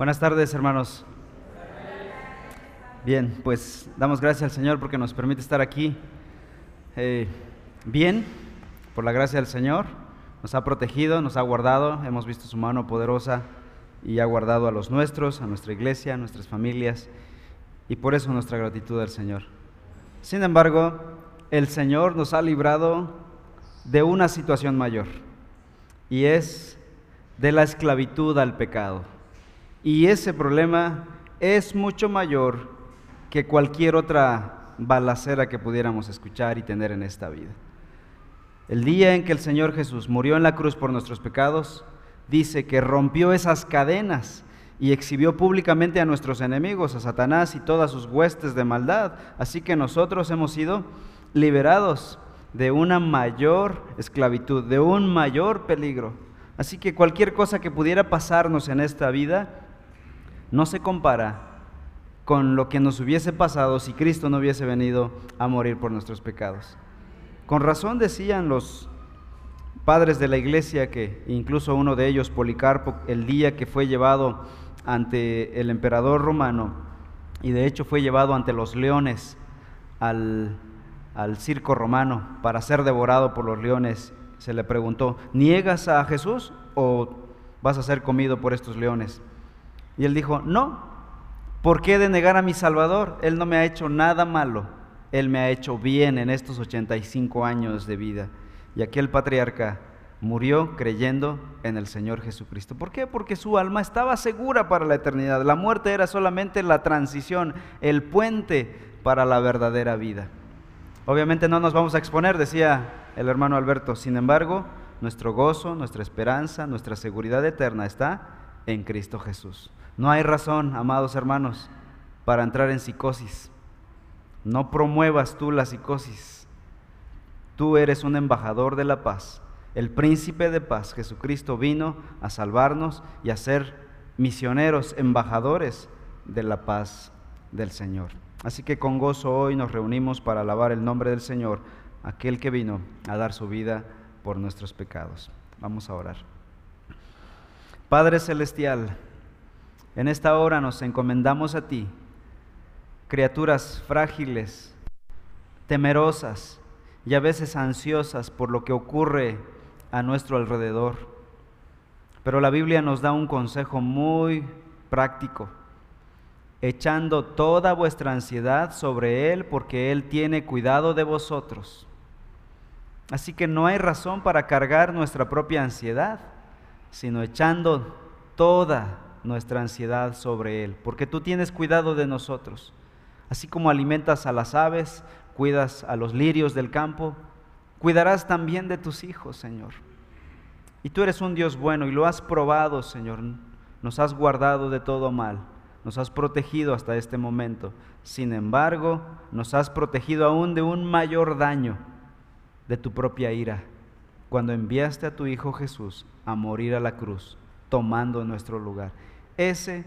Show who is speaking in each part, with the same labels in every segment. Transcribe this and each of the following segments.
Speaker 1: Buenas tardes, hermanos. Bien, pues damos gracias al Señor porque nos permite estar aquí. Eh, bien, por la gracia del Señor, nos ha protegido, nos ha guardado, hemos visto su mano poderosa y ha guardado a los nuestros, a nuestra iglesia, a nuestras familias, y por eso nuestra gratitud al Señor. Sin embargo, el Señor nos ha librado de una situación mayor, y es de la esclavitud al pecado. Y ese problema es mucho mayor que cualquier otra balacera que pudiéramos escuchar y tener en esta vida. El día en que el Señor Jesús murió en la cruz por nuestros pecados, dice que rompió esas cadenas y exhibió públicamente a nuestros enemigos, a Satanás y todas sus huestes de maldad. Así que nosotros hemos sido liberados de una mayor esclavitud, de un mayor peligro. Así que cualquier cosa que pudiera pasarnos en esta vida no se compara con lo que nos hubiese pasado si Cristo no hubiese venido a morir por nuestros pecados. Con razón decían los padres de la iglesia que incluso uno de ellos, Policarpo, el día que fue llevado ante el emperador romano, y de hecho fue llevado ante los leones al, al circo romano para ser devorado por los leones, se le preguntó, ¿niegas a Jesús o vas a ser comido por estos leones? Y él dijo, no, ¿por qué de negar a mi Salvador? Él no me ha hecho nada malo, Él me ha hecho bien en estos 85 años de vida. Y aquel patriarca murió creyendo en el Señor Jesucristo. ¿Por qué? Porque su alma estaba segura para la eternidad. La muerte era solamente la transición, el puente para la verdadera vida. Obviamente no nos vamos a exponer, decía el hermano Alberto. Sin embargo, nuestro gozo, nuestra esperanza, nuestra seguridad eterna está en Cristo Jesús. No hay razón, amados hermanos, para entrar en psicosis. No promuevas tú la psicosis. Tú eres un embajador de la paz. El príncipe de paz, Jesucristo, vino a salvarnos y a ser misioneros, embajadores de la paz del Señor. Así que con gozo hoy nos reunimos para alabar el nombre del Señor, aquel que vino a dar su vida por nuestros pecados. Vamos a orar. Padre Celestial, en esta hora nos encomendamos a ti, criaturas frágiles, temerosas y a veces ansiosas por lo que ocurre a nuestro alrededor. Pero la Biblia nos da un consejo muy práctico, echando toda vuestra ansiedad sobre Él porque Él tiene cuidado de vosotros. Así que no hay razón para cargar nuestra propia ansiedad, sino echando toda nuestra ansiedad sobre Él, porque tú tienes cuidado de nosotros. Así como alimentas a las aves, cuidas a los lirios del campo, cuidarás también de tus hijos, Señor. Y tú eres un Dios bueno y lo has probado, Señor. Nos has guardado de todo mal, nos has protegido hasta este momento. Sin embargo, nos has protegido aún de un mayor daño, de tu propia ira, cuando enviaste a tu Hijo Jesús a morir a la cruz, tomando nuestro lugar. Ese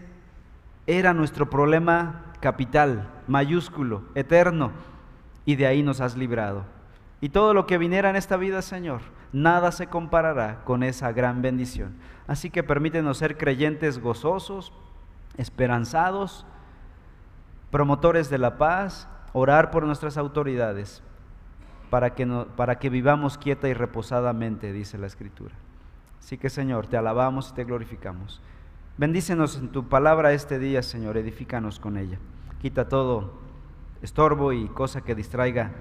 Speaker 1: era nuestro problema capital, mayúsculo, eterno, y de ahí nos has librado. Y todo lo que viniera en esta vida, Señor, nada se comparará con esa gran bendición. Así que permítenos ser creyentes gozosos, esperanzados, promotores de la paz, orar por nuestras autoridades, para que, para que vivamos quieta y reposadamente, dice la Escritura. Así que, Señor, te alabamos y te glorificamos. Bendícenos en tu palabra este día, Señor, edifícanos con ella. Quita todo estorbo y cosa que distraiga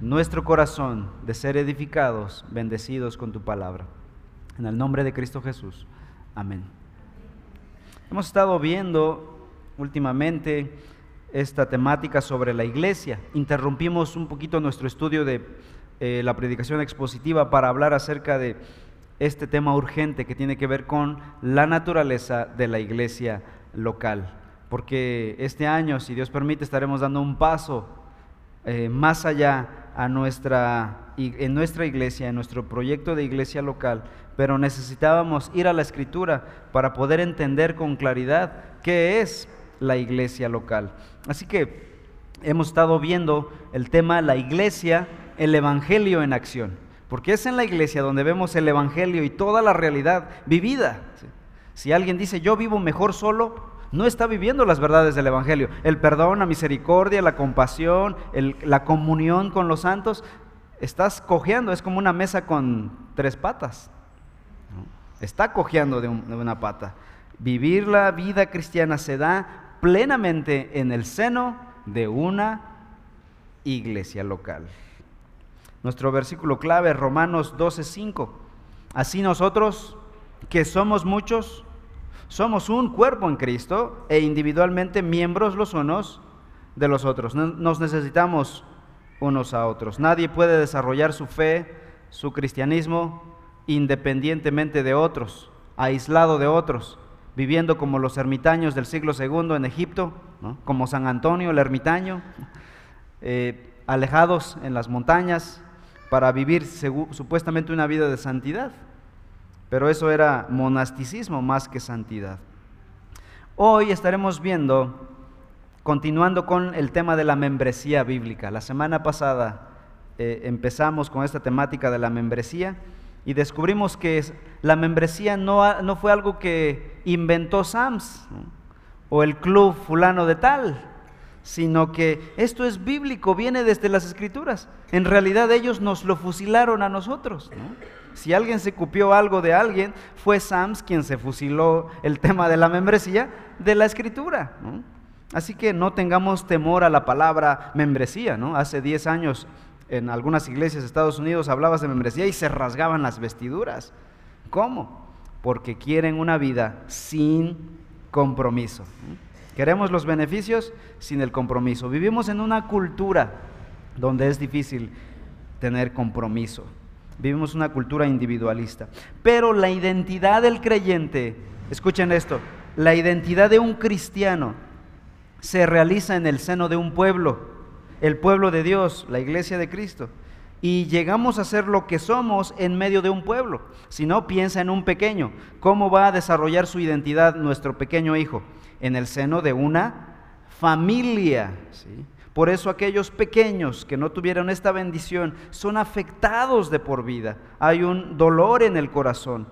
Speaker 1: nuestro corazón de ser edificados, bendecidos con tu palabra. En el nombre de Cristo Jesús. Amén. Hemos estado viendo últimamente esta temática sobre la iglesia. Interrumpimos un poquito nuestro estudio de eh, la predicación expositiva para hablar acerca de este tema urgente que tiene que ver con la naturaleza de la iglesia local. Porque este año, si Dios permite, estaremos dando un paso eh, más allá a nuestra, en nuestra iglesia, en nuestro proyecto de iglesia local, pero necesitábamos ir a la escritura para poder entender con claridad qué es la iglesia local. Así que hemos estado viendo el tema la iglesia, el evangelio en acción. Porque es en la iglesia donde vemos el Evangelio y toda la realidad vivida. Si alguien dice, yo vivo mejor solo, no está viviendo las verdades del Evangelio. El perdón, la misericordia, la compasión, la comunión con los santos, estás cojeando, es como una mesa con tres patas. Está cojeando de, una pata. Vivir la vida cristiana se da plenamente en el seno de una iglesia local. Nuestro versículo clave, Romanos 12:5. Así nosotros, que somos muchos, somos un cuerpo en Cristo e individualmente miembros los unos de los otros. Nos necesitamos unos a otros. Nadie puede desarrollar su fe, su cristianismo, independientemente de otros, aislado de otros, viviendo como los ermitaños del siglo II en Egipto, como San Antonio el ermitaño, eh, alejados en las montañas para vivir supuestamente una vida de santidad. Pero eso era monasticismo más que santidad. Hoy estaremos viendo, continuando con el tema de la membresía bíblica. La semana pasada eh, empezamos con esta temática de la membresía y descubrimos que la membresía no, no fue algo que inventó Sams o el club fulano de tal, sino que esto es bíblico, viene desde las escrituras. En realidad ellos nos lo fusilaron a nosotros. Si alguien se cupió algo de alguien, fue Sams quien se fusiló el tema de la membresía de la escritura. Así que no tengamos temor a la palabra membresía. ¿no? Hace 10 años en algunas iglesias de Estados Unidos hablabas de membresía y se rasgaban las vestiduras. ¿Cómo? Porque quieren una vida sin compromiso. Queremos los beneficios sin el compromiso. Vivimos en una cultura donde es difícil tener compromiso. Vivimos una cultura individualista. Pero la identidad del creyente, escuchen esto, la identidad de un cristiano se realiza en el seno de un pueblo el pueblo de Dios, la iglesia de Cristo. Y llegamos a ser lo que somos en medio de un pueblo. Si no, piensa en un pequeño. ¿Cómo va a desarrollar su identidad nuestro pequeño hijo? En el seno de una familia. Por eso aquellos pequeños que no tuvieron esta bendición son afectados de por vida. Hay un dolor en el corazón.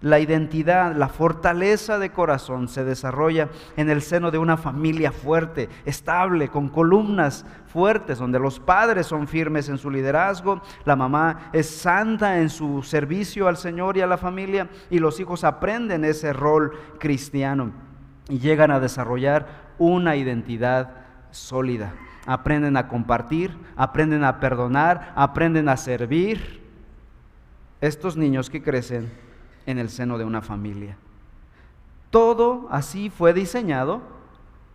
Speaker 1: La identidad, la fortaleza de corazón se desarrolla en el seno de una familia fuerte, estable, con columnas fuertes, donde los padres son firmes en su liderazgo, la mamá es santa en su servicio al Señor y a la familia, y los hijos aprenden ese rol cristiano y llegan a desarrollar una identidad sólida. Aprenden a compartir, aprenden a perdonar, aprenden a servir. Estos niños que crecen en el seno de una familia. Todo así fue diseñado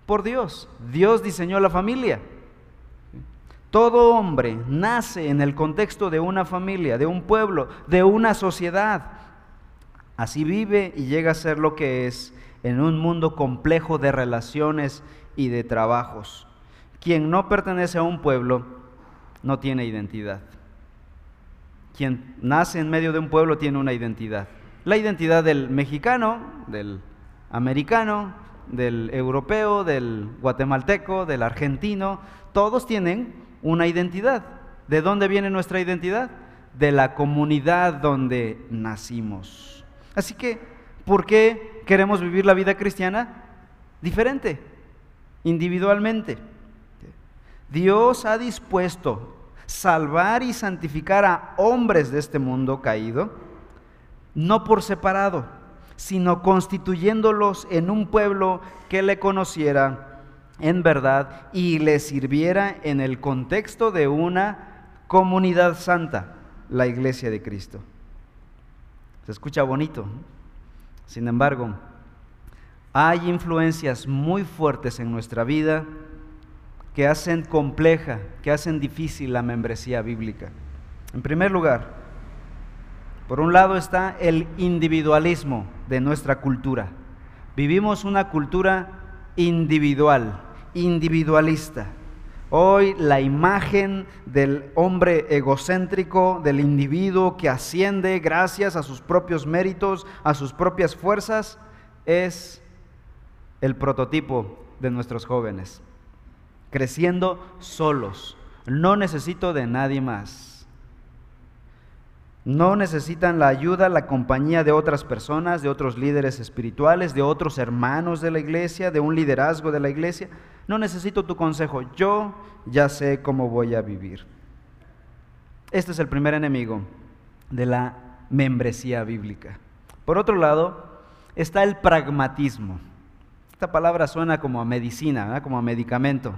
Speaker 1: por Dios. Dios diseñó la familia. Todo hombre nace en el contexto de una familia, de un pueblo, de una sociedad. Así vive y llega a ser lo que es en un mundo complejo de relaciones y de trabajos. Quien no pertenece a un pueblo no tiene identidad. Quien nace en medio de un pueblo tiene una identidad la identidad del mexicano, del americano, del europeo, del guatemalteco, del argentino, todos tienen una identidad. ¿De dónde viene nuestra identidad? De la comunidad donde nacimos. Así que, ¿por qué queremos vivir la vida cristiana diferente, individualmente? Dios ha dispuesto salvar y santificar a hombres de este mundo caído no por separado, sino constituyéndolos en un pueblo que le conociera en verdad y le sirviera en el contexto de una comunidad santa, la iglesia de Cristo. Se escucha bonito. Sin embargo, hay influencias muy fuertes en nuestra vida que hacen compleja, que hacen difícil la membresía bíblica. En primer lugar, por un lado está el individualismo de nuestra cultura. Vivimos una cultura individual, individualista. Hoy la imagen del hombre egocéntrico, del individuo que asciende gracias a sus propios méritos, a sus propias fuerzas, es el prototipo de nuestros jóvenes. Creciendo solos. No necesito de nadie más. No necesitan la ayuda, la compañía de otras personas, de otros líderes espirituales, de otros hermanos de la iglesia, de un liderazgo de la iglesia. No necesito tu consejo, yo ya sé cómo voy a vivir. Este es el primer enemigo de la membresía bíblica. Por otro lado, está el pragmatismo. Esta palabra suena como a medicina, como a medicamento.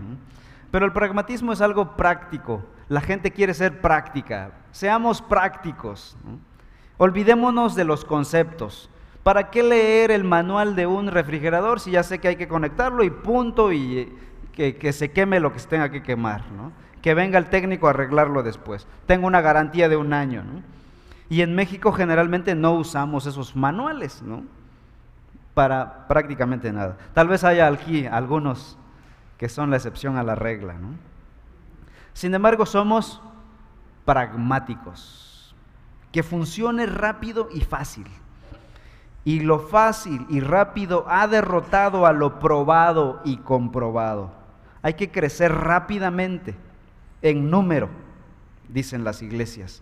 Speaker 1: Pero el pragmatismo es algo práctico. La gente quiere ser práctica. Seamos prácticos. Olvidémonos de los conceptos. ¿Para qué leer el manual de un refrigerador si ya sé que hay que conectarlo y punto y que, se queme lo que se tenga que quemar? Que venga el técnico a arreglarlo después. Tengo una garantía de un año. Y en México generalmente no usamos esos manuales, ¿no? Para prácticamente nada. Tal vez haya aquí algunos que son la excepción a la regla, ¿no? Sin embargo, somos pragmáticos, que funcione rápido y fácil. Y lo fácil y rápido ha derrotado a lo probado y comprobado. Hay que crecer rápidamente, en número, dicen las iglesias.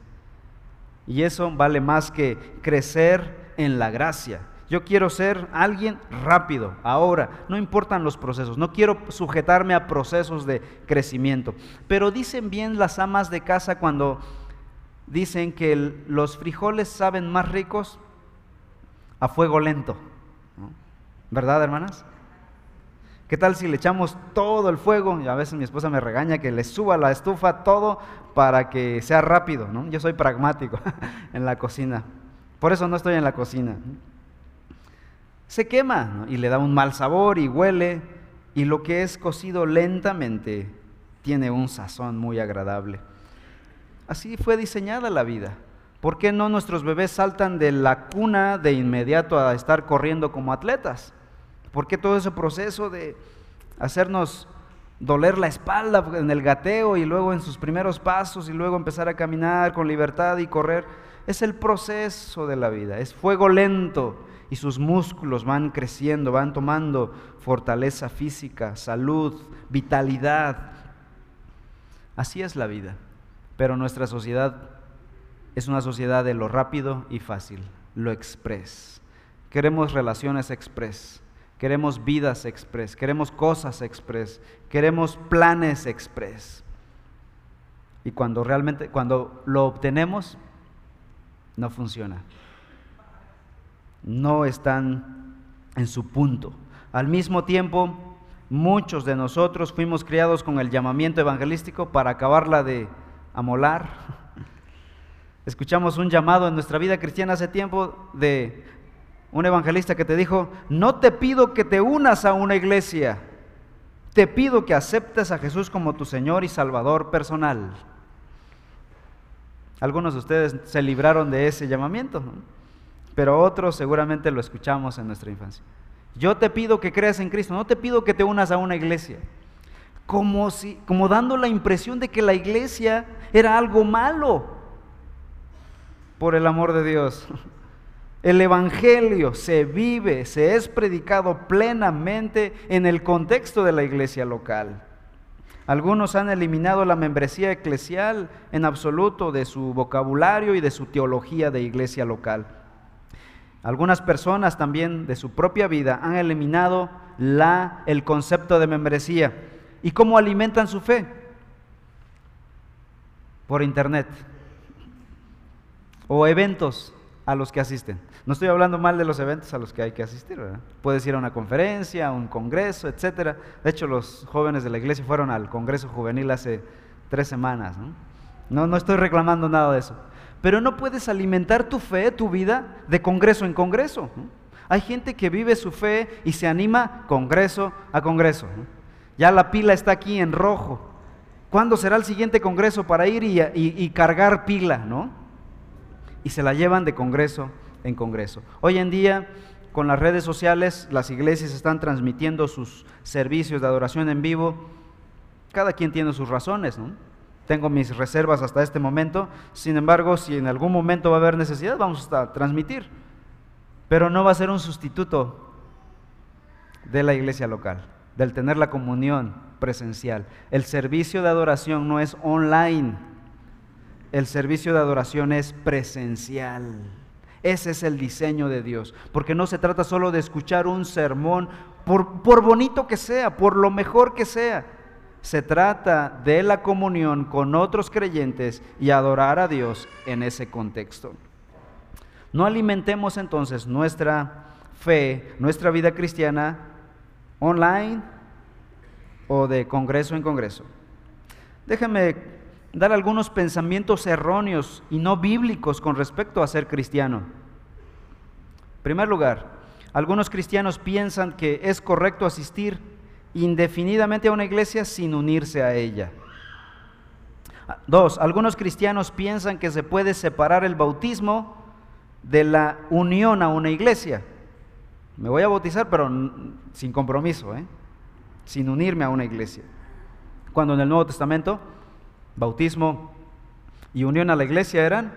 Speaker 1: Y eso vale más que crecer en la gracia. Yo quiero ser alguien rápido, ahora, no importan los procesos, no quiero sujetarme a procesos de crecimiento. Pero dicen bien las amas de casa cuando dicen que los frijoles saben más ricos a fuego lento. ¿Verdad, hermanas? ¿Qué tal si le echamos todo el fuego? Y a veces mi esposa me regaña que le suba la estufa todo para que sea rápido, ¿no? Yo soy pragmático en la cocina. Por eso no estoy en la cocina. Se quema y le da un mal sabor y huele y lo que es cocido lentamente tiene un sazón muy agradable. Así fue diseñada la vida. ¿Por qué no nuestros bebés saltan de la cuna de inmediato a estar corriendo como atletas? ¿Por qué todo ese proceso de hacernos doler la espalda en el gateo y luego en sus primeros pasos y luego empezar a caminar con libertad y correr? Es el proceso de la vida, es fuego lento y sus músculos van creciendo, van tomando fortaleza física, salud, vitalidad. Así es la vida, pero nuestra sociedad es una sociedad de lo rápido y fácil, lo express. Queremos relaciones express queremos vidas express, queremos cosas express, queremos planes express. Y cuando realmente, cuando lo obtenemos, no funciona. No están en su punto. Al mismo tiempo, muchos de nosotros fuimos criados con el llamamiento evangelístico para acabarla de amolar. Escuchamos un llamado en nuestra vida cristiana hace tiempo de un evangelista que te dijo, no te pido que te unas a una iglesia, te pido que aceptes a Jesús como tu Señor y Salvador personal. Algunos de ustedes se libraron de ese llamamiento, pero otros seguramente lo escuchamos en nuestra infancia. Yo te pido que creas en Cristo, no te pido que te unas a una iglesia. Como, si, como dando la impresión de que la iglesia era algo malo, por el amor de Dios. El Evangelio se vive, se es predicado plenamente en el contexto de la iglesia local. Algunos han eliminado la membresía eclesial en absoluto de su vocabulario y de su teología de iglesia local. Algunas personas también de su propia vida han eliminado la, el concepto de membresía. ¿Y cómo alimentan su fe? Por internet o eventos a los que asisten. No estoy hablando mal de los eventos a los que hay que asistir, ¿verdad? Puedes ir a una conferencia, a un congreso, etcétera. De hecho, los jóvenes de la iglesia fueron al congreso juvenil hace tres semanas. ¿no? No, estoy reclamando nada de eso. Pero no puedes alimentar tu fe, tu vida, de congreso en congreso. Hay gente que vive su fe y se anima congreso a congreso. Ya la pila está aquí en rojo. ¿Cuándo será el siguiente congreso para ir y, cargar pila? ¿no? y se la llevan de congreso en congreso. Hoy en día, con las redes sociales, las iglesias están transmitiendo sus servicios de adoración en vivo. Cada quien tiene sus razones, ¿no? Tengo mis reservas hasta este momento. Sin embargo, si en algún momento va a haber necesidad, vamos a transmitir. Pero no va a ser un sustituto de la iglesia local, del tener la comunión presencial. El servicio de adoración no es online el servicio de adoración es presencial. Ese es el diseño de Dios, porque no se trata solo de escuchar un sermón, por, por bonito que sea, por lo mejor que sea. Se trata de la comunión con otros creyentes y adorar a Dios en ese contexto. No alimentemos entonces nuestra fe, nuestra vida cristiana online o de congreso en congreso. Déjame dar algunos pensamientos erróneos y no bíblicos con respecto a ser cristiano. En primer lugar, algunos cristianos piensan que es correcto asistir indefinidamente a una iglesia sin unirse a ella. Dos, algunos cristianos piensan que se puede separar el bautismo de la unión a una iglesia. Me voy a bautizar, pero sin compromiso, ¿eh? sin unirme a una iglesia. Cuando en el Nuevo Testamento, bautismo y unión a la iglesia eran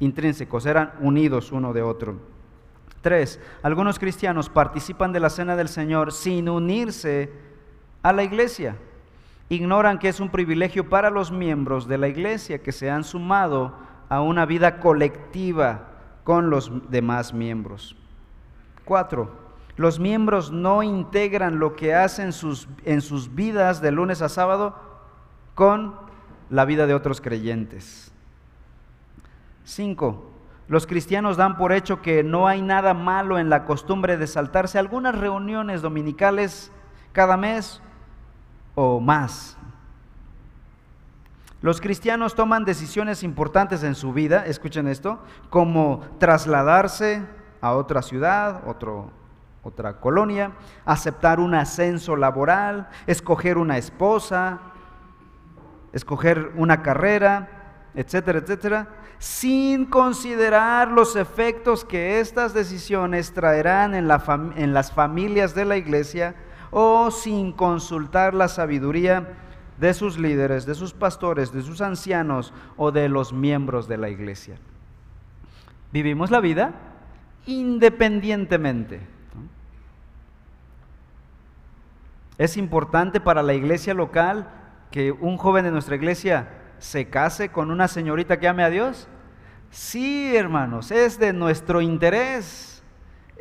Speaker 1: intrínsecos, eran unidos uno de otro. Tres, algunos cristianos participan de la cena del Señor sin unirse a la iglesia. Ignoran que es un privilegio para los miembros de la iglesia que se han sumado a una vida colectiva con los demás miembros. Cuatro, los miembros no integran lo que hacen sus, en sus vidas de lunes a sábado con la vida de otros creyentes. Cinco, los cristianos dan por hecho que no hay nada malo en la costumbre de saltarse algunas reuniones dominicales cada mes o más. Los cristianos toman decisiones importantes en su vida, escuchen esto, como trasladarse a otra ciudad, otro, otra colonia, aceptar un ascenso laboral, escoger una esposa, escoger una carrera, etcétera, etcétera, sin considerar los efectos que estas decisiones traerán en, en las familias de la iglesia o sin consultar la sabiduría de sus líderes, de sus pastores, de sus ancianos o de los miembros de la iglesia. Vivimos la vida independientemente. Es importante para la iglesia local que un joven de nuestra iglesia se case con una señorita que ame a Dios. Sí, hermanos, es de nuestro interés.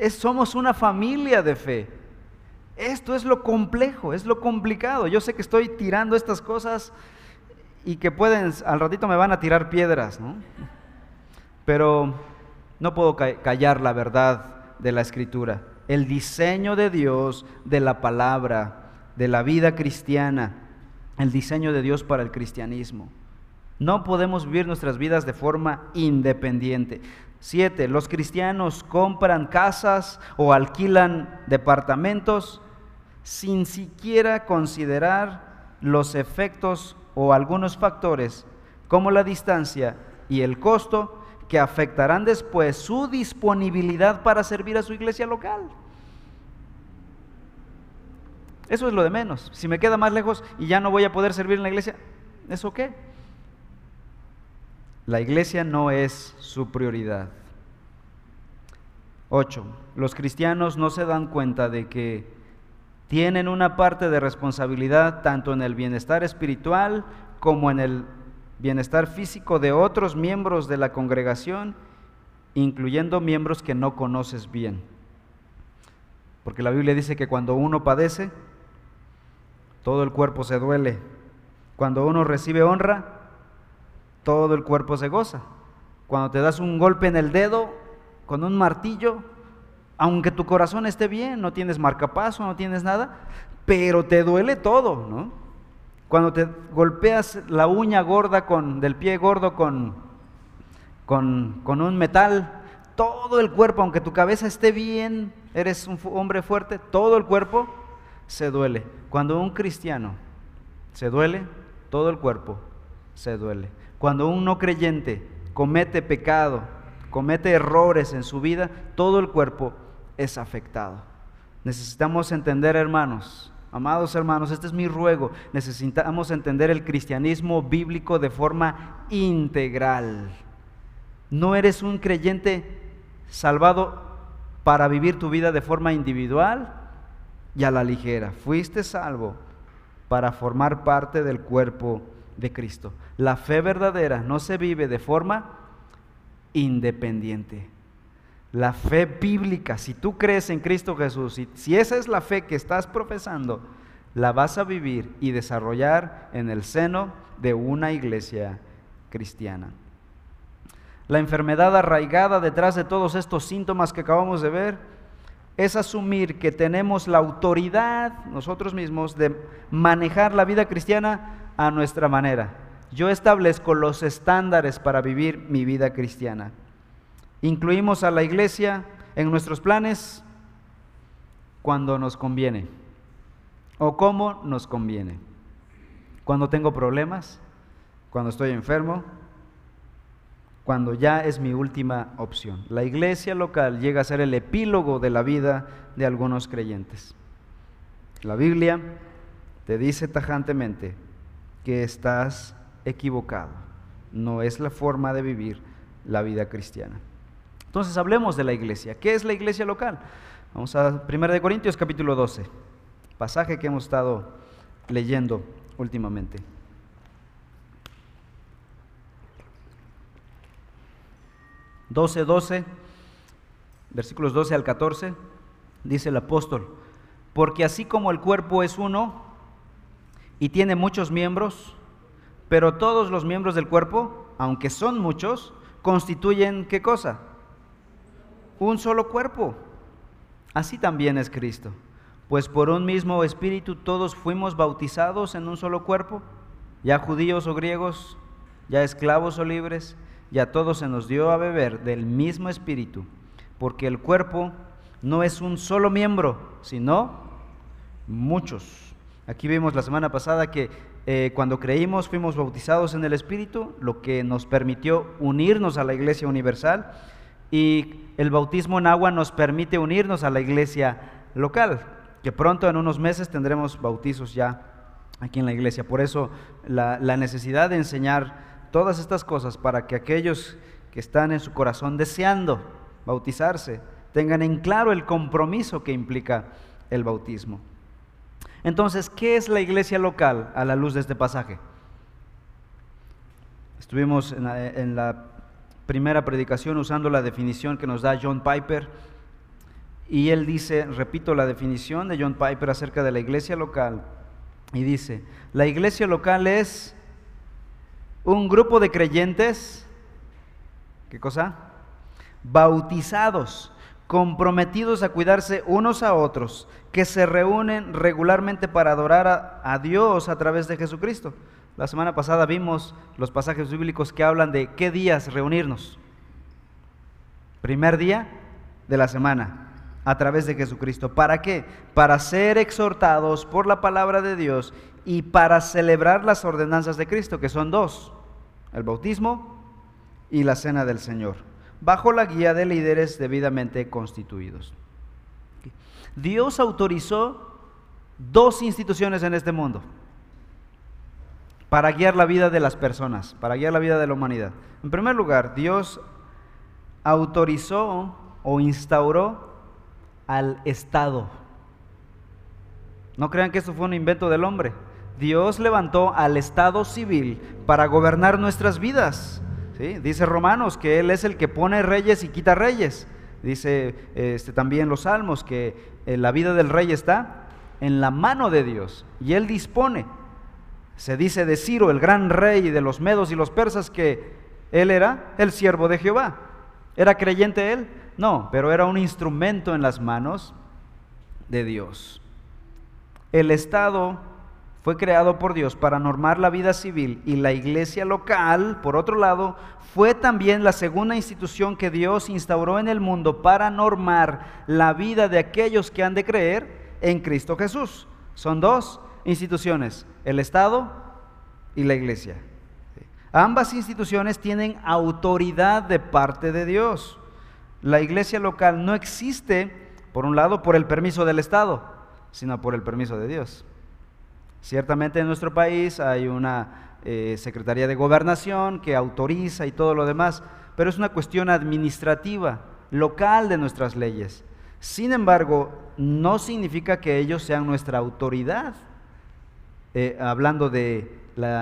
Speaker 1: somos una familia de fe. Esto es lo complejo, es lo complicado. Yo sé que estoy tirando estas cosas y que pueden, al ratito me van a tirar piedras, ¿no? Pero no puedo callar la verdad de la escritura. El diseño de Dios, de la palabra, de la vida cristiana, el diseño de Dios para el cristianismo. No podemos vivir nuestras vidas de forma independiente. Siete, los cristianos compran casas o alquilan departamentos sin siquiera considerar los efectos o algunos factores como la distancia y el costo que afectarán después su disponibilidad para servir a su iglesia local. Eso es lo de menos. Si me queda más lejos y ya no voy a poder servir en la iglesia, ¿eso qué? La iglesia no es su prioridad. 8. Los cristianos no se dan cuenta de que tienen una parte de responsabilidad tanto en el bienestar espiritual como en el bienestar físico de otros miembros de la congregación, incluyendo miembros que no conoces bien. Porque la Biblia dice que cuando uno padece, todo el cuerpo se duele. Cuando uno recibe honra, todo el cuerpo se goza. Cuando te das un golpe en el dedo con un martillo, aunque tu corazón esté bien, no tienes marcapaso, no tienes nada, pero te duele todo, ¿no? Cuando te golpeas la uña gorda con, del pie gordo con, con, con un metal, todo el cuerpo, aunque tu cabeza esté bien, eres un hombre fuerte, todo el cuerpo se duele. Cuando un cristiano se duele, todo el cuerpo se duele. Cuando un no creyente comete pecado, comete errores en su vida, todo el cuerpo es afectado. Necesitamos entender, hermanos, amados hermanos, este es mi ruego, necesitamos entender el cristianismo bíblico de forma integral. No eres un creyente salvado para vivir tu vida de forma individual y a la ligera. Fuiste salvo para formar parte del cuerpo de Cristo. La fe verdadera no se vive de forma independiente. La fe bíblica, si tú crees en Cristo Jesús, y si esa es la fe que estás profesando, la vas a vivir y desarrollar en el seno de una iglesia cristiana. La enfermedad arraigada detrás de todos estos síntomas que acabamos de ver es asumir que tenemos la autoridad nosotros mismos de manejar la vida cristiana a nuestra manera. Yo establezco los estándares para vivir mi vida cristiana. Incluimos a la iglesia en nuestros planes cuando nos conviene o como nos conviene. Cuando tengo problemas, cuando estoy enfermo, cuando ya es mi última opción. La iglesia local llega a ser el epílogo de la vida de algunos creyentes. La Biblia te dice tajantemente que estás equivocado. No es la forma de vivir la vida cristiana. Entonces hablemos de la iglesia. ¿Qué es la iglesia local? Vamos a 1 Corintios capítulo 12, pasaje que hemos estado leyendo últimamente. 12, 12, versículos 12 al 14, dice el apóstol, porque así como el cuerpo es uno y tiene muchos miembros, pero todos los miembros del cuerpo, aunque son muchos, constituyen qué cosa? Un solo cuerpo. Así también es Cristo. Pues por un mismo espíritu todos fuimos bautizados en un solo cuerpo, ya judíos o griegos, ya esclavos o libres, y a todos se nos dio a beber del mismo espíritu, porque el cuerpo no es un solo miembro, sino muchos. Aquí vimos la semana pasada que eh, cuando creímos fuimos bautizados en el Espíritu, lo que nos permitió unirnos a la Iglesia Universal y el bautismo en agua nos permite unirnos a la Iglesia local, que pronto en unos meses tendremos bautizos ya aquí en la iglesia. Por eso la, la necesidad de enseñar todas estas cosas para que aquellos que están en su corazón deseando bautizarse tengan en claro el compromiso que implica el bautismo. Entonces, ¿qué es la iglesia local a la luz de este pasaje? Estuvimos en la, primera predicación usando la definición que nos da John Piper y él dice, repito la definición de John Piper acerca de la iglesia local, y dice, la iglesia local es un grupo de creyentes, ¿qué cosa? Bautizados, comprometidos a cuidarse unos a otros, que se reúnen regularmente para adorar a, Dios a través de Jesucristo. La semana pasada vimos los pasajes bíblicos que hablan de qué días reunirnos. Primer día de la semana, a través de Jesucristo. ¿Para qué? Para ser exhortados por la palabra de Dios y para celebrar las ordenanzas de Cristo, que son dos el bautismo y la cena del Señor, bajo la guía de líderes debidamente constituidos. Dios autorizó dos instituciones en este mundo para guiar la vida de las personas, para guiar la vida de la humanidad. En primer lugar, Dios autorizó o instauró al Estado. No crean que esto fue un invento del hombre. Dios levantó al Estado civil para gobernar nuestras vidas. ¿sí? Dice Romanos que Él es el que pone reyes y quita reyes. Dice este, también los Salmos que eh, la vida del rey está en la mano de Dios y Él dispone. Se dice de Ciro, el gran rey de los medos y los persas, que Él era el siervo de Jehová. ¿Era creyente Él? No, pero era un instrumento en las manos de Dios. El Estado fue creado por Dios para normar la vida civil y la iglesia local, por otro lado, fue también la segunda institución que Dios instauró en el mundo para normar la vida de aquellos que han de creer en Cristo Jesús. Son dos instituciones, el Estado y la iglesia. Ambas instituciones tienen autoridad de parte de Dios. La iglesia local no existe, por un lado, por el permiso del Estado, sino por el permiso de Dios. Ciertamente en nuestro país hay una eh, Secretaría de Gobernación que autoriza y todo lo demás, pero es una cuestión administrativa, local de nuestras leyes. Sin embargo, no significa que ellos sean nuestra autoridad, eh, hablando de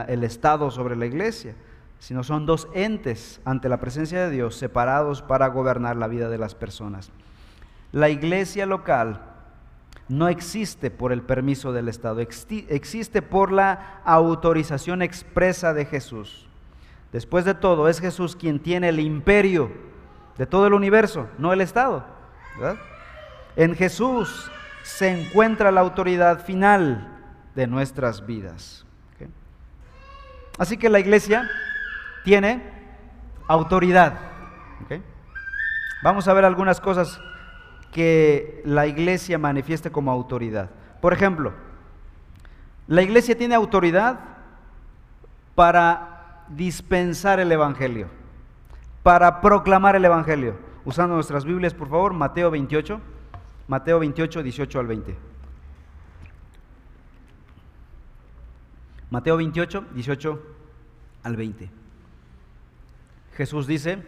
Speaker 1: el Estado sobre la iglesia, sino son dos entes ante la presencia de Dios separados para gobernar la vida de las personas. La iglesia local no existe por el permiso del Estado, existe por la autorización expresa de Jesús. Después de todo, es Jesús quien tiene el imperio de todo el universo, no el Estado. En Jesús se encuentra la autoridad final de nuestras vidas. Así que la iglesia tiene autoridad. Vamos a ver algunas cosas que la iglesia manifieste como autoridad. Por ejemplo, la iglesia tiene autoridad para dispensar el Evangelio, para proclamar el Evangelio. Usando nuestras Biblias, por favor, Mateo 28, Mateo 28, 18 al 20. Mateo 28, 18 al 20. Jesús dice,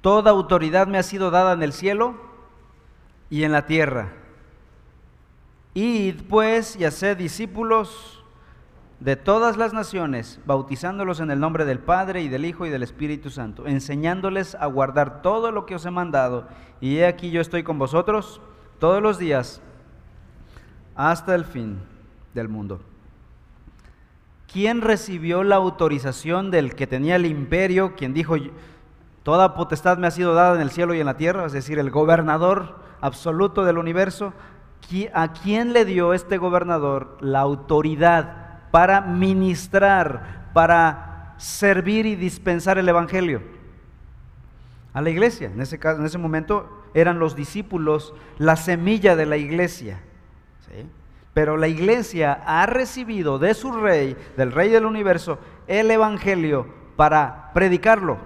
Speaker 1: Toda autoridad me ha sido dada en el cielo y en la tierra. Id pues y haced discípulos de todas las naciones, bautizándolos en el nombre del Padre y del Hijo y del Espíritu Santo, enseñándoles a guardar todo lo que os he mandado. Y he aquí yo estoy con vosotros todos los días hasta el fin del mundo. ¿Quién recibió la autorización del que tenía el imperio, quien dijo, Toda potestad me ha sido dada en el cielo y en la tierra, es decir, el gobernador absoluto del universo. ¿A quién le dio este gobernador la autoridad para ministrar, para servir y dispensar el Evangelio? A la iglesia. En ese, caso, en ese momento eran los discípulos la semilla de la iglesia. Pero la iglesia ha recibido de su rey, del rey del universo, el Evangelio para predicarlo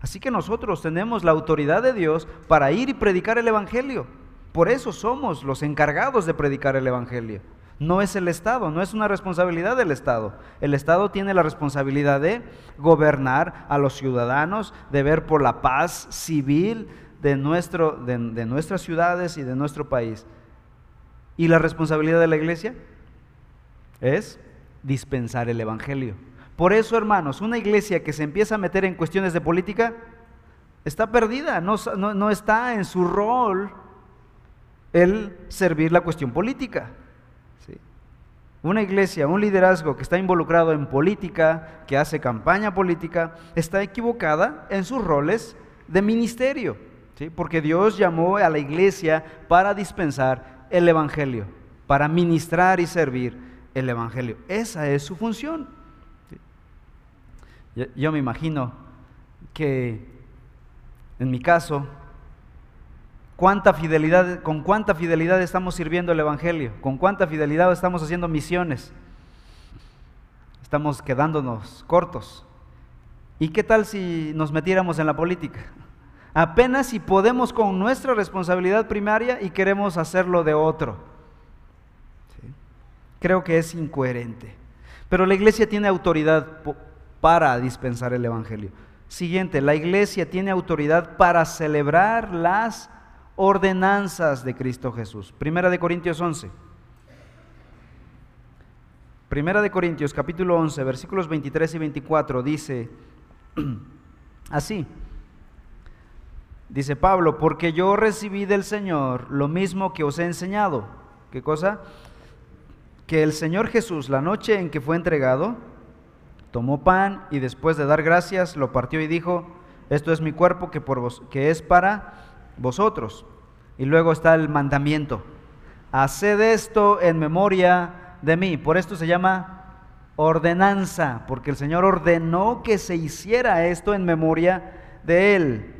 Speaker 1: Así que nosotros tenemos la autoridad de Dios para ir y predicar el Evangelio. Por eso somos los encargados de predicar el Evangelio. No es el Estado, no es una responsabilidad del Estado. El Estado tiene la responsabilidad de gobernar a los ciudadanos, de ver por la paz civil de, nuestro, de, nuestras ciudades y de nuestro país. ¿Y la responsabilidad de la iglesia? Es dispensar el Evangelio. Por eso, hermanos, una iglesia que se empieza a meter en cuestiones de política está perdida, no, está en su rol el servir la cuestión política. Una iglesia, un liderazgo que está involucrado en política, que hace campaña política, está equivocada en sus roles de ministerio, ¿sí? porque Dios llamó a la iglesia para dispensar el Evangelio, para ministrar y servir el Evangelio. Esa es su función. Yo, me imagino que en mi caso, con cuánta fidelidad estamos sirviendo el Evangelio, con cuánta fidelidad estamos haciendo misiones. Estamos quedándonos cortos. ¿Y qué tal si nos metiéramos en la política? Apenas si podemos con nuestra responsabilidad primaria y queremos hacerlo de otro. Creo que es incoherente. Pero la iglesia tiene autoridad para dispensar el Evangelio. Siguiente, la iglesia tiene autoridad para celebrar las ordenanzas de Cristo Jesús. Primera de Corintios 11. Primera de Corintios capítulo 11, versículos 23 y 24 dice así. Dice Pablo, porque yo recibí del Señor lo mismo que os he enseñado. ¿Qué cosa? Que el Señor Jesús, la noche en que fue entregado, tomó pan y después de dar gracias lo partió y dijo, esto es mi cuerpo que, por vos, que es para vosotros. Y luego está el mandamiento, haced esto en memoria de mí. Por esto se llama ordenanza, porque el Señor ordenó que se hiciera esto en memoria de Él.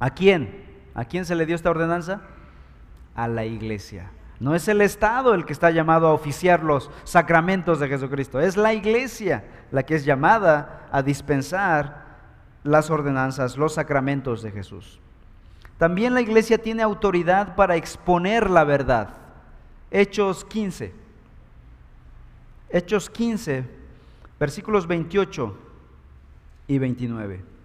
Speaker 1: ¿A quién? ¿A quién se le dio esta ordenanza? A la iglesia. No es el Estado el que está llamado a oficiar los sacramentos de Jesucristo, es la iglesia la que es llamada a dispensar las ordenanzas, los sacramentos de Jesús. También la iglesia tiene autoridad para exponer la verdad. Hechos 15. Hechos 15, versículos 28 y 29.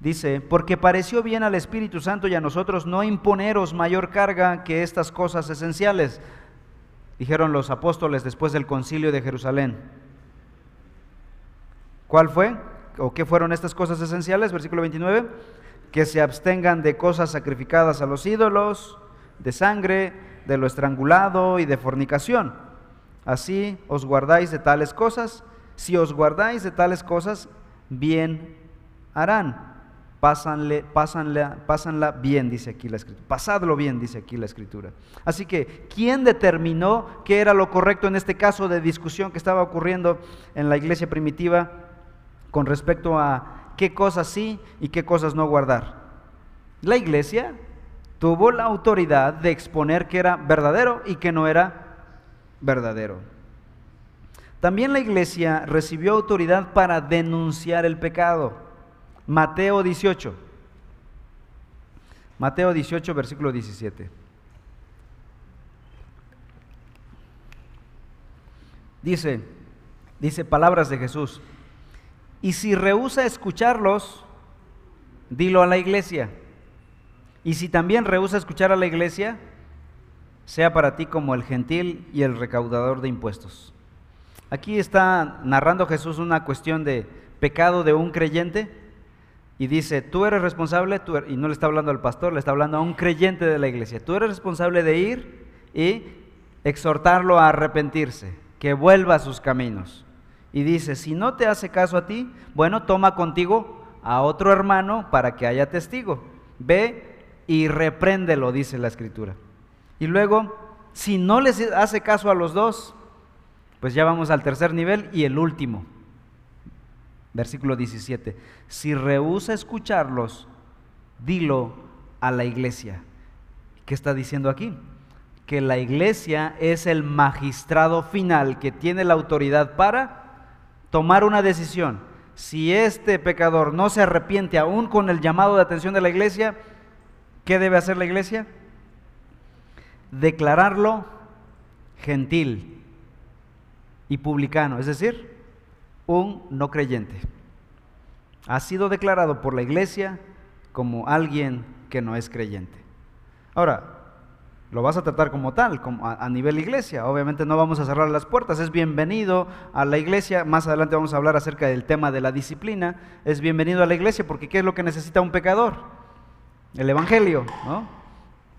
Speaker 1: Dice, porque pareció bien al Espíritu Santo y a nosotros no imponeros mayor carga que estas cosas esenciales. dijeron los apóstoles después del concilio de Jerusalén. ¿Cuál fue? ¿O qué fueron estas cosas esenciales? Versículo 29. Que se abstengan de cosas sacrificadas a los ídolos, de sangre, de lo estrangulado y de fornicación. Así os guardáis de tales cosas. Si os guardáis de tales cosas, bien harán. Pásanle, pásanla, pásanla bien, dice aquí la escritura. Pasadlo bien, dice aquí la escritura. Así que, ¿quién determinó qué era lo correcto en este caso de discusión que estaba ocurriendo en la iglesia primitiva con respecto a qué cosas sí y qué cosas no guardar? La iglesia tuvo la autoridad de exponer que era verdadero y que no era verdadero. También la iglesia recibió autoridad para denunciar el pecado. Mateo 18. Mateo 18, versículo 17. Dice, dice palabras de Jesús. Y si rehúsa escucharlos, dilo a la iglesia. Y si también rehúsa escuchar a la iglesia, sea para ti como el gentil y el recaudador de impuestos. Aquí está narrando Jesús una cuestión de pecado de un creyente y dice, tú eres responsable, er-", y no le está hablando al pastor, le está hablando a un creyente de la iglesia, tú eres responsable de ir y exhortarlo a arrepentirse, que vuelva a sus caminos. Y dice, si no te hace caso a ti, bueno, toma contigo a otro hermano para que haya testigo. Ve y repréndelo, dice la escritura. Y luego, si no les hace caso a los dos, pues ya vamos al tercer nivel y el último. Versículo 17. Si rehúsa escucharlos, dilo a la iglesia. ¿Qué está diciendo aquí? Que la iglesia es el magistrado final que tiene la autoridad para tomar una decisión. Si este pecador no se arrepiente aún con el llamado de atención de la iglesia, ¿qué debe hacer la iglesia? Declararlo gentil y publicano, es decir, un no creyente. Ha sido declarado por la iglesia como alguien que no es creyente. Ahora, lo vas a tratar como tal, como a, nivel iglesia. Obviamente no vamos a cerrar las puertas. Es bienvenido a la iglesia. Más adelante vamos a hablar acerca del tema de la disciplina. Es bienvenido a la iglesia porque ¿qué es lo que necesita un pecador? El Evangelio.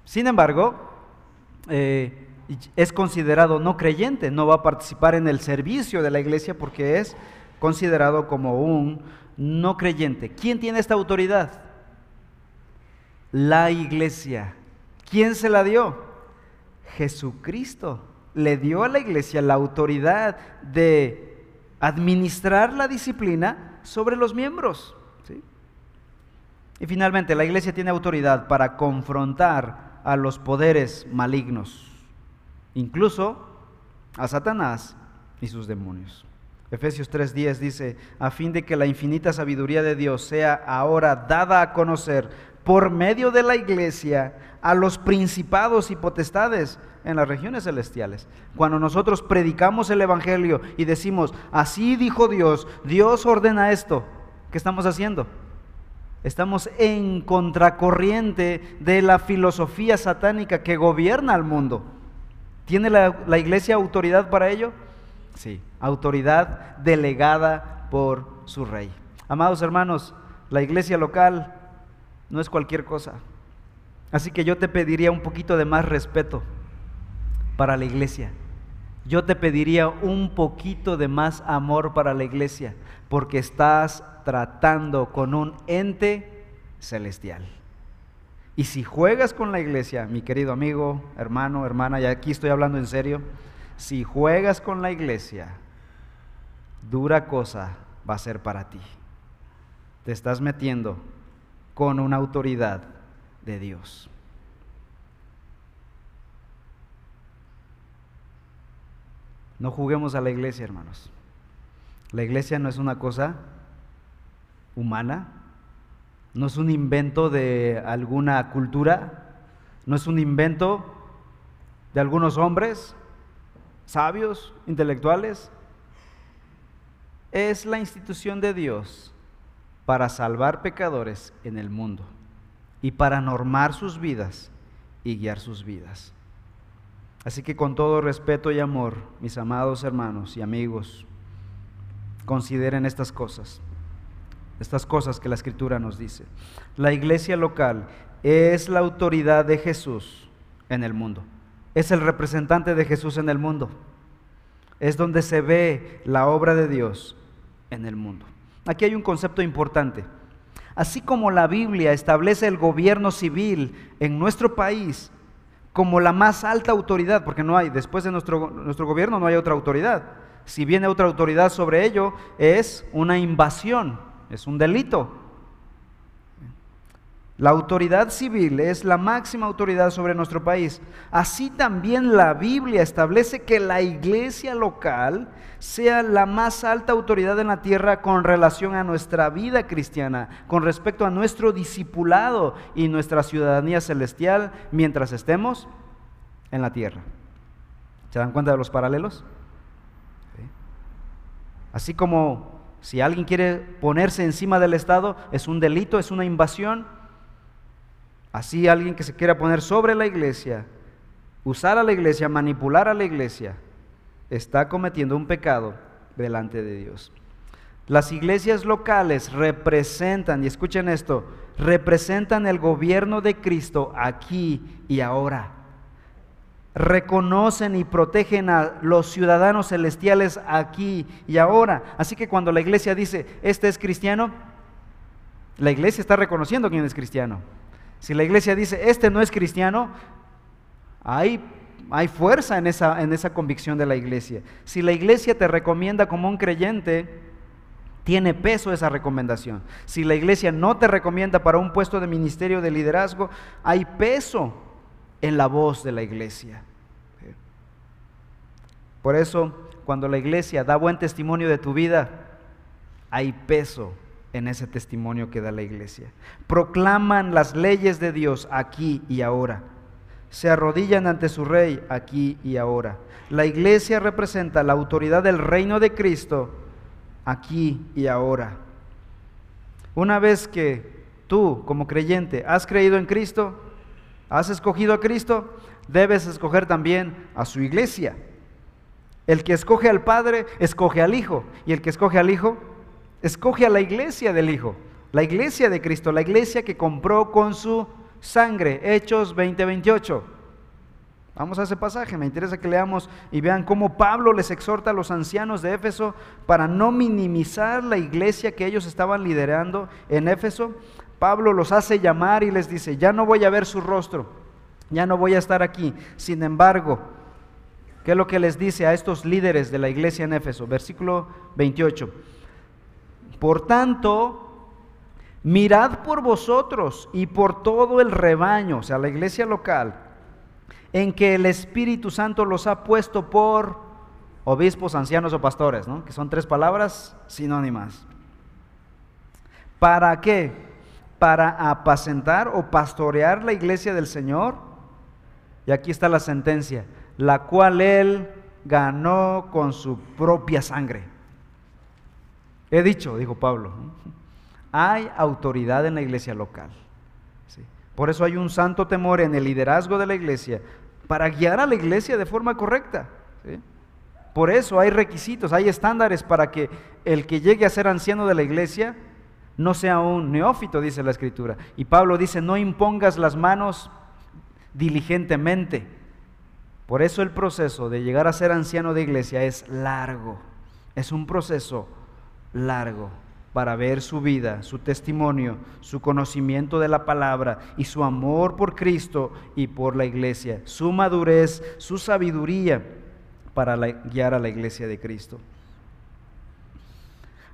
Speaker 1: Sin embargo, eh, es considerado no creyente. No va a participar en el servicio de la iglesia porque es considerado como un no creyente. ¿Quién tiene esta autoridad? La iglesia. ¿Quién se la dio? Jesucristo. Le dio a la iglesia la autoridad de administrar la disciplina sobre los miembros. Y finalmente, la iglesia tiene autoridad para confrontar a los poderes malignos, incluso a Satanás y sus demonios. Efesios 3:10 dice, a fin de que la infinita sabiduría de Dios sea ahora dada a conocer por medio de la iglesia a los principados y potestades en las regiones celestiales. Cuando nosotros predicamos el Evangelio y decimos, así dijo Dios, Dios ordena esto, ¿qué estamos haciendo? Estamos en contracorriente de la filosofía satánica que gobierna al mundo. ¿Tiene la, la iglesia autoridad para ello? Sí, autoridad delegada por su rey. Amados hermanos, la iglesia local no es cualquier cosa. Así que yo te pediría un poquito de más respeto para la iglesia. Yo te pediría un poquito de más amor para la iglesia, porque estás tratando con un ente celestial. Y si juegas con la iglesia, mi querido amigo, hermano, hermana, y aquí estoy hablando en serio, si juegas con la iglesia, dura cosa va a ser para ti. Te estás metiendo con una autoridad de Dios. No juguemos a la iglesia, hermanos. La iglesia no es una cosa humana, no es un invento de alguna cultura, no es un invento de algunos hombres, sabios, intelectuales, es la institución de Dios para salvar pecadores en el mundo y para normar sus vidas y guiar sus vidas. Así que con todo respeto y amor, mis amados hermanos y amigos, consideren estas cosas, estas cosas que la Escritura nos dice. La iglesia local es la autoridad de Jesús en el mundo, es el representante de Jesús en el mundo, es donde se ve la obra de Dios en el mundo. Aquí hay un concepto importante. Así como la Biblia establece el gobierno civil en nuestro país, como la más alta autoridad, porque no hay, después de nuestro, nuestro gobierno no hay otra autoridad. Si viene otra autoridad sobre ello, es una invasión, es un delito. La autoridad civil es la máxima autoridad sobre nuestro país. Así también la Biblia establece que la iglesia local sea la más alta autoridad en la tierra con relación a nuestra vida cristiana, con respecto a nuestro discipulado y nuestra ciudadanía celestial mientras estemos en la tierra. ¿Se dan cuenta de los paralelos? Así como si alguien quiere ponerse encima del Estado, es un delito, es una invasión Así alguien que se quiera poner sobre la iglesia, usar a la iglesia, manipular a la iglesia, está cometiendo un pecado delante de Dios. Las iglesias locales representan, y escuchen esto, representan el gobierno de Cristo aquí y ahora. Reconocen y protegen a los ciudadanos celestiales aquí y ahora. Así que cuando la iglesia dice, este es cristiano, la iglesia está reconociendo quién es cristiano. Si la iglesia dice, este no es cristiano, hay, hay fuerza en esa, en esa convicción de la iglesia. Si la iglesia te recomienda como un creyente, tiene peso esa recomendación. Si la iglesia no te recomienda para un puesto de ministerio de liderazgo, hay peso en la voz de la iglesia. Por eso, cuando la iglesia da buen testimonio de tu vida, hay peso en ese testimonio que da la iglesia. Proclaman las leyes de Dios aquí y ahora. Se arrodillan ante su rey aquí y ahora. La iglesia representa la autoridad del reino de Cristo aquí y ahora. Una vez que tú como creyente has creído en Cristo, has escogido a Cristo, debes escoger también a su iglesia. El que escoge al Padre, escoge al Hijo. Y el que escoge al Hijo, Escoge a la iglesia del Hijo, la iglesia de Cristo, la iglesia que compró con su sangre. Hechos 20:28. Vamos a ese pasaje, me interesa que leamos y vean cómo Pablo les exhorta a los ancianos de Éfeso para no minimizar la iglesia que ellos estaban liderando en Éfeso. Pablo los hace llamar y les dice, ya no voy a ver su rostro, ya no voy a estar aquí. Sin embargo, ¿qué es lo que les dice a estos líderes de la iglesia en Éfeso? Versículo 28. Por tanto, mirad por vosotros y por todo el rebaño, o sea, la iglesia local, en que el Espíritu Santo los ha puesto por obispos, ancianos o pastores, ¿no? que son tres palabras sinónimas. ¿Para qué? Para apacentar o pastorear la iglesia del Señor. Y aquí está la sentencia, la cual Él ganó con su propia sangre. He dicho, dijo Pablo, hay autoridad en la iglesia local. Por eso hay un santo temor en el liderazgo de la iglesia para guiar a la iglesia de forma correcta. Por eso hay requisitos, hay estándares para que el que llegue a ser anciano de la iglesia no sea un neófito, dice la escritura. Y Pablo dice, no impongas las manos diligentemente. Por eso el proceso de llegar a ser anciano de iglesia es largo, es un proceso largo para ver su vida, su testimonio, su conocimiento de la palabra y su amor por Cristo y por la iglesia, su madurez, su sabiduría para guiar a la iglesia de Cristo.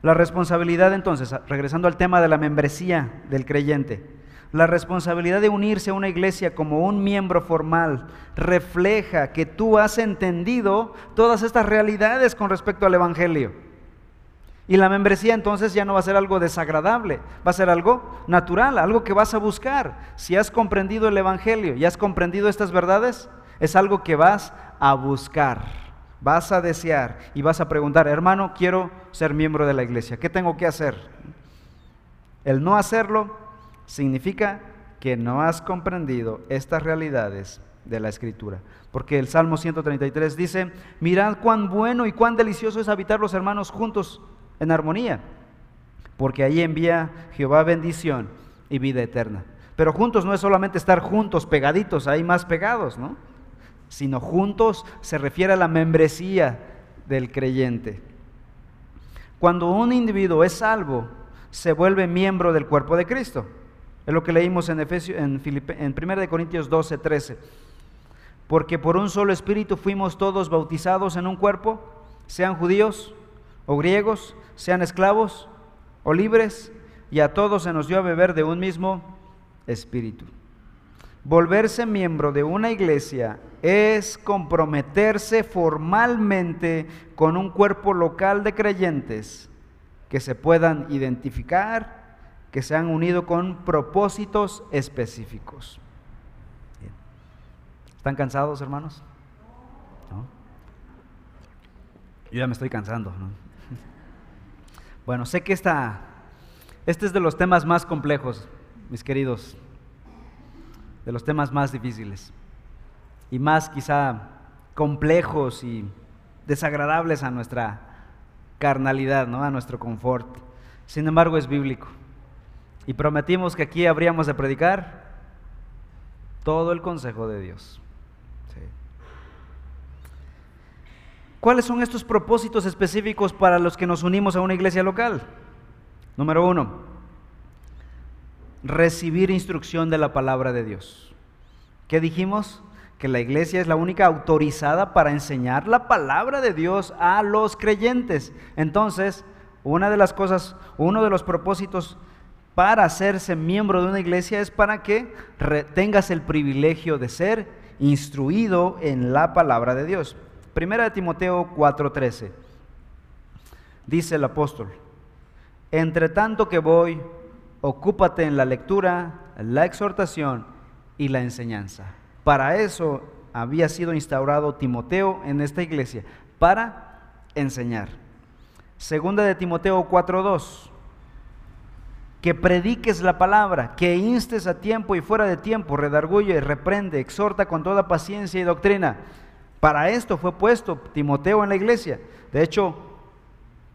Speaker 1: La responsabilidad entonces, regresando al tema de la membresía del creyente, la responsabilidad de unirse a una iglesia como un miembro formal refleja que tú has entendido todas estas realidades con respecto al Evangelio. Y la membresía entonces ya no va a ser algo desagradable, va a ser algo natural, algo que vas a buscar. Si has comprendido el Evangelio y has comprendido estas verdades, es algo que vas a buscar, vas a desear y vas a preguntar, hermano, quiero ser miembro de la iglesia, ¿qué tengo que hacer? El no hacerlo significa que no has comprendido estas realidades de la escritura. Porque el Salmo 133 dice, mirad cuán bueno y cuán delicioso es habitar los hermanos juntos en armonía, porque ahí envía Jehová bendición y vida eterna. Pero juntos no es solamente estar juntos, pegaditos, ahí más pegados, ¿no? Sino juntos se refiere a la membresía del creyente. Cuando un individuo es salvo, se vuelve miembro del cuerpo de Cristo. Es lo que leímos en, Efesios, en, en 1 Corintios 12, 13. Porque por un solo espíritu fuimos todos bautizados en un cuerpo, sean judíos o griegos, sean esclavos o libres, y a todos se nos dio a beber de un mismo espíritu. Volverse miembro de una iglesia es comprometerse formalmente con un cuerpo local de creyentes que se puedan identificar, que se han unido con propósitos específicos. ¿Están cansados, hermanos? Yo ya me estoy cansando. Bueno, sé que esta, este es de los temas más complejos, mis queridos, de los temas más difíciles y más quizá complejos y desagradables a nuestra carnalidad, ¿no? a nuestro confort. Sin embargo, es bíblico. Y prometimos que aquí habríamos de predicar todo el consejo de Dios. ¿Cuáles son estos propósitos específicos para los que nos unimos a una iglesia local? Número uno, recibir instrucción de la palabra de Dios. ¿Qué dijimos? Que la iglesia es la única autorizada para enseñar la palabra de Dios a los creyentes. Entonces, una de las cosas, uno de los propósitos para hacerse miembro de una iglesia es para que tengas el privilegio de ser instruido en la palabra de Dios. Primera de Timoteo 4:13. Dice el apóstol, entre tanto que voy, ocúpate en la lectura, la exhortación y la enseñanza. Para eso había sido instaurado Timoteo en esta iglesia, para enseñar. Segunda de Timoteo 4:2 que prediques la palabra, que instes a tiempo y fuera de tiempo, redarguye, reprende, exhorta con toda paciencia y doctrina. Para esto fue puesto Timoteo en la iglesia. De hecho,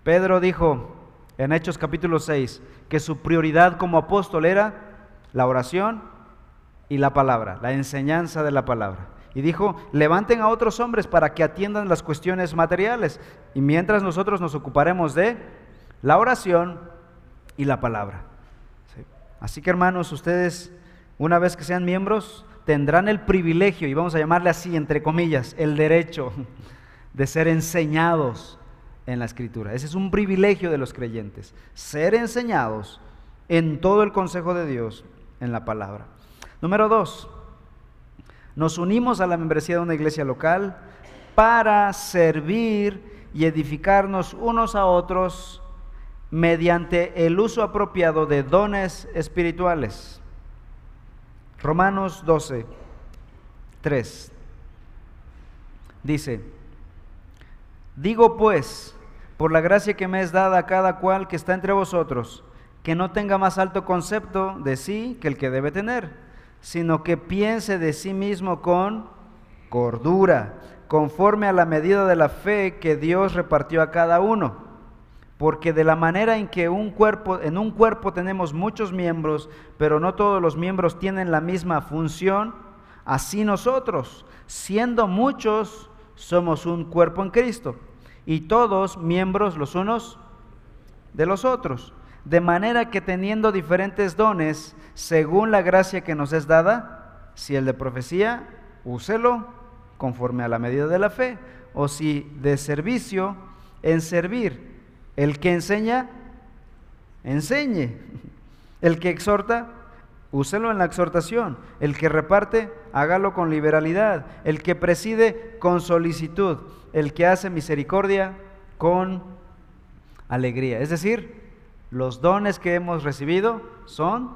Speaker 1: Pedro dijo en Hechos capítulo 6 que su prioridad como apóstol era la oración y la palabra, la enseñanza de la palabra. Y dijo, levanten a otros hombres para que atiendan las cuestiones materiales. Y mientras nosotros nos ocuparemos de la oración y la palabra. Así que hermanos, ustedes, una vez que sean miembros, tendrán el privilegio, y vamos a llamarle así, entre comillas, el derecho de ser enseñados en la escritura. Ese es un privilegio de los creyentes, ser enseñados en todo el consejo de Dios en la palabra. Número dos, nos unimos a la membresía de una iglesia local para servir y edificarnos unos a otros mediante el uso apropiado de dones espirituales. Romanos 12, 3. Dice, digo pues, por la gracia que me es dada a cada cual que está entre vosotros, que no tenga más alto concepto de sí que el que debe tener, sino que piense de sí mismo con cordura, conforme a la medida de la fe que Dios repartió a cada uno porque de la manera en que un cuerpo, en un cuerpo tenemos muchos miembros, pero no todos los miembros tienen la misma función, así nosotros, siendo muchos, somos un cuerpo en Cristo, y todos miembros los unos de los otros. De manera que teniendo diferentes dones, según la gracia que nos es dada, si el de profecía, úselo conforme a la medida de la fe, o si de servicio, en servir el que enseña, enseñe. El que exhorta, úselo en la exhortación. El que reparte, hágalo con liberalidad. El que preside, con solicitud. El que hace misericordia, con alegría. Es decir, los dones que hemos recibido son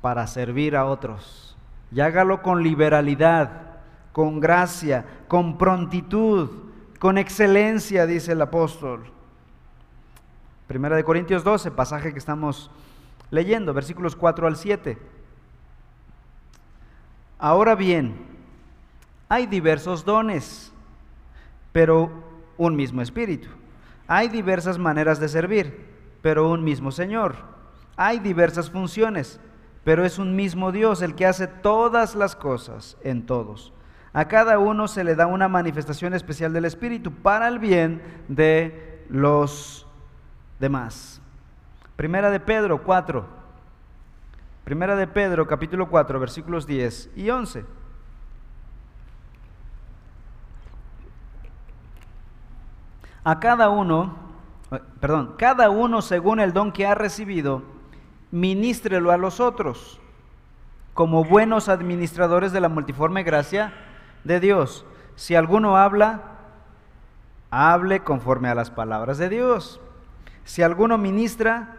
Speaker 1: para servir a otros. Y hágalo con liberalidad, con gracia, con prontitud, con excelencia, dice el apóstol. Primera de Corintios 12, pasaje que estamos leyendo, versículos 4 al 7. Ahora bien, Hay diversos dones, pero un mismo espíritu. Hay diversas maneras de servir, pero un mismo Señor. Hay diversas funciones, pero es un mismo Dios el que hace todas las cosas en todos. A cada uno se le da una manifestación especial del Espíritu para el bien de los demás. Primera de Pedro 4. Primera de Pedro capítulo 4 versículos 10 y 11. A cada uno, perdón, cada uno según el don que ha recibido, ministrelo a los otros, como buenos administradores de la multiforme gracia de Dios. Si alguno habla, hable conforme a las palabras de Dios. Si alguno ministra,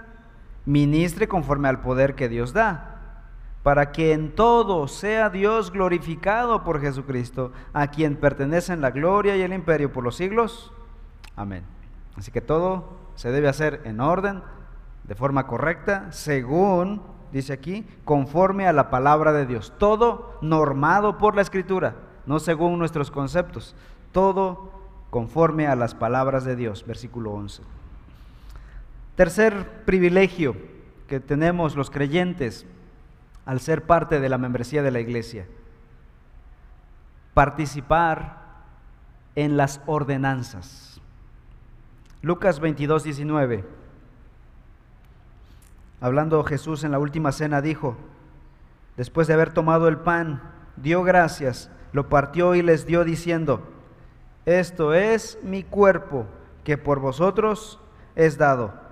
Speaker 1: ministre conforme al poder que Dios da, para que en todo sea Dios glorificado por Jesucristo, a quien pertenecen la gloria y el imperio por los siglos. Amén. Así que todo se debe hacer en orden, de forma correcta, según, dice aquí, conforme a la palabra de Dios. Todo normado por la escritura no según nuestros conceptos, todo conforme a las palabras de Dios, versículo 11. Tercer privilegio que tenemos los creyentes al ser parte de la membresía de la iglesia, participar en las ordenanzas. Lucas 22, 19. Hablando Jesús en la última cena dijo, después de haber tomado el pan, dio gracias, lo partió y les dio diciendo, esto es mi cuerpo que por vosotros es dado.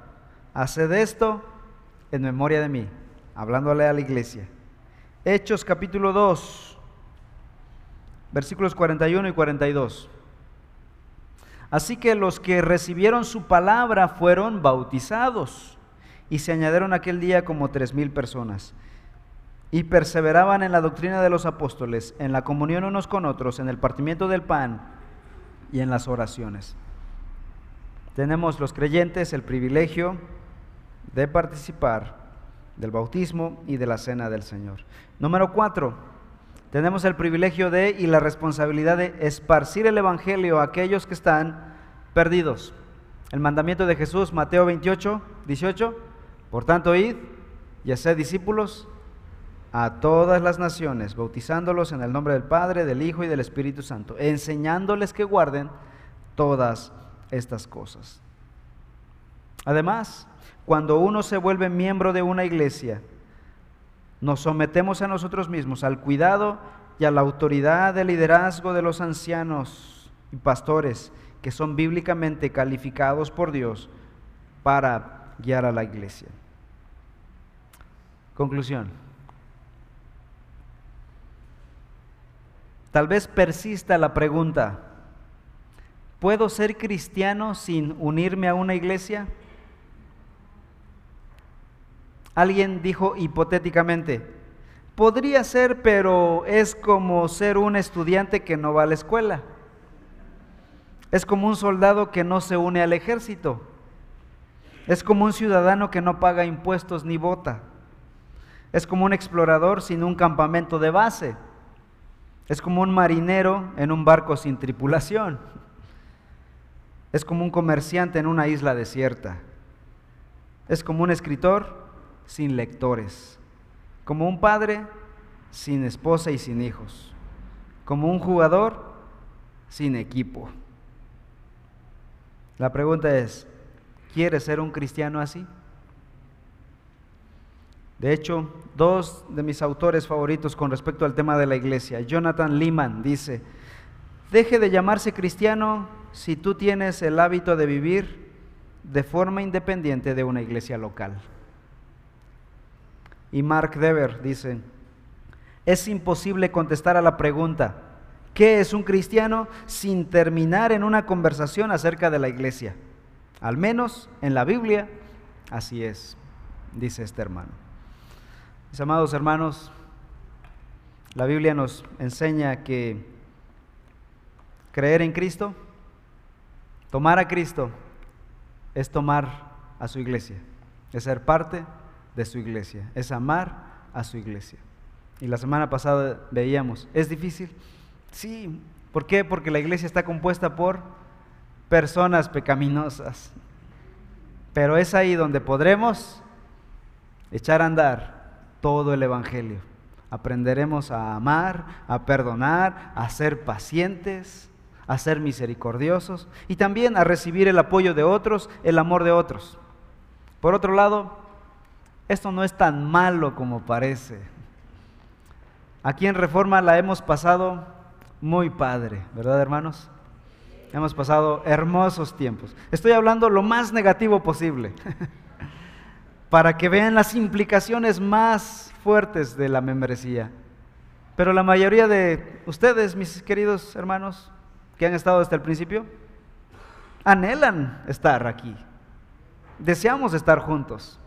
Speaker 1: Haced esto en memoria de mí, hablándole a la iglesia. Hechos capítulo 2, versículos 41 y 42. Así que los que recibieron su palabra fueron bautizados y se añadieron aquel día como tres mil personas y perseveraban en la doctrina de los apóstoles, en la comunión unos con otros, en el partimiento del pan y en las oraciones. Tenemos los creyentes el privilegio de participar del bautismo y de la cena del Señor. Número cuatro, tenemos el privilegio de y la responsabilidad de esparcir el Evangelio a aquellos que están perdidos. El mandamiento de Jesús, Mateo 28, 18, por tanto, id y haced discípulos a todas las naciones, bautizándolos en el nombre del Padre, del Hijo y del Espíritu Santo, enseñándoles que guarden todas estas cosas. Además, cuando uno se vuelve miembro de una iglesia, nos sometemos a nosotros mismos al cuidado y a la autoridad del liderazgo de los ancianos y pastores que son bíblicamente calificados por Dios para guiar a la iglesia. Conclusión. Tal vez persista la pregunta, ¿puedo ser cristiano sin unirme a una iglesia? Alguien dijo hipotéticamente, podría ser, pero es como ser un estudiante que no va a la escuela. Es como un soldado que no se une al ejército. Es como un ciudadano que no paga impuestos ni vota. Es como un explorador sin un campamento de base. Es como un marinero en un barco sin tripulación. Es como un comerciante en una isla desierta. Es como un escritor sin lectores. Como un padre sin esposa y sin hijos. Como un jugador sin equipo. La pregunta es, ¿quieres ser un cristiano así? De hecho, dos de mis autores favoritos con respecto al tema de la iglesia, Jonathan Lehman dice, deje de llamarse cristiano si tú tienes el hábito de vivir de forma independiente de una iglesia local. Y Mark Dever dice, es imposible contestar a la pregunta, ¿qué es un cristiano? sin terminar en una conversación acerca de la iglesia. Al menos en la Biblia, así es, dice este hermano. Mis amados hermanos, la Biblia nos enseña que creer en Cristo, tomar a Cristo, es tomar a su iglesia, es ser parte de su iglesia, es amar a su iglesia. Y la semana pasada veíamos, ¿es difícil? Sí, ¿por qué? Porque la iglesia está compuesta por personas pecaminosas. Pero es ahí donde podremos echar a andar todo el Evangelio. Aprenderemos a amar, a perdonar, a ser pacientes, a ser misericordiosos y también a recibir el apoyo de otros, el amor de otros. Por otro lado, esto no es tan malo como parece. Aquí en Reforma la hemos pasado muy padre, ¿verdad hermanos? Hemos pasado hermosos tiempos. Estoy hablando lo más negativo posible, para que vean las implicaciones más fuertes de la membresía. Pero la mayoría de ustedes, mis queridos hermanos, que han estado hasta el principio, anhelan estar aquí. Deseamos estar juntos.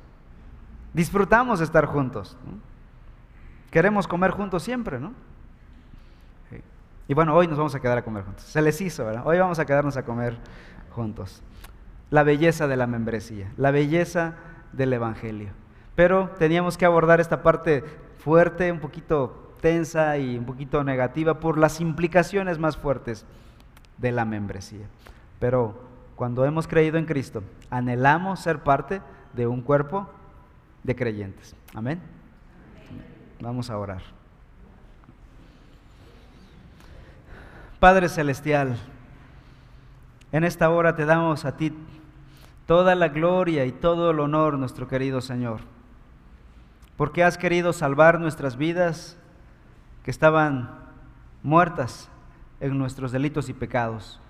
Speaker 1: Disfrutamos estar juntos. Queremos comer juntos siempre, ¿no? Y bueno, hoy nos vamos a quedar a comer juntos. Se les hizo, ¿verdad? Hoy vamos a quedarnos a comer juntos. La belleza de la membresía, la belleza del Evangelio. Pero teníamos que abordar esta parte fuerte, un poquito tensa y un poquito negativa por las implicaciones más fuertes de la membresía. Pero cuando hemos creído en Cristo, anhelamos ser parte de un cuerpo de creyentes. Amén. Vamos a orar. Padre Celestial, en esta hora te damos a ti toda la gloria y todo el honor, nuestro querido Señor, porque has querido salvar nuestras vidas que estaban muertas en nuestros delitos y pecados.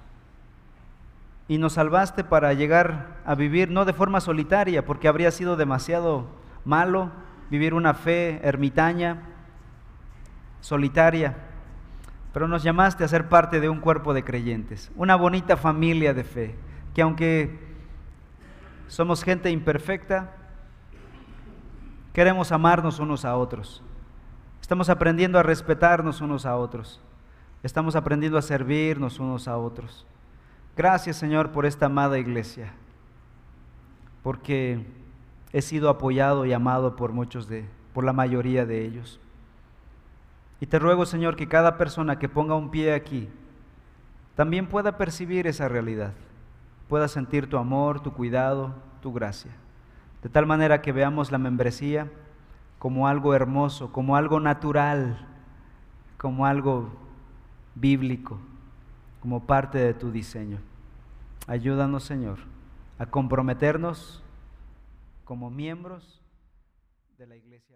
Speaker 1: Y nos salvaste para llegar a vivir no de forma solitaria, porque habría sido demasiado malo vivir una fe ermitaña, solitaria, pero nos llamaste a ser parte de un cuerpo de creyentes, una bonita familia de fe, que aunque somos gente imperfecta, queremos amarnos unos a otros. Estamos aprendiendo a respetarnos unos a otros. Estamos aprendiendo a servirnos unos a otros. Gracias Señor por esta amada iglesia, porque he sido apoyado y amado por muchos de, por la mayoría de ellos. Y te ruego, Señor, que cada persona que ponga un pie aquí también pueda percibir esa realidad, pueda sentir tu amor, tu cuidado, tu gracia. De tal manera que veamos la membresía como algo hermoso, como algo natural, como algo bíblico, como parte de tu diseño. Ayúdanos, Señor, a comprometernos como miembros de la iglesia.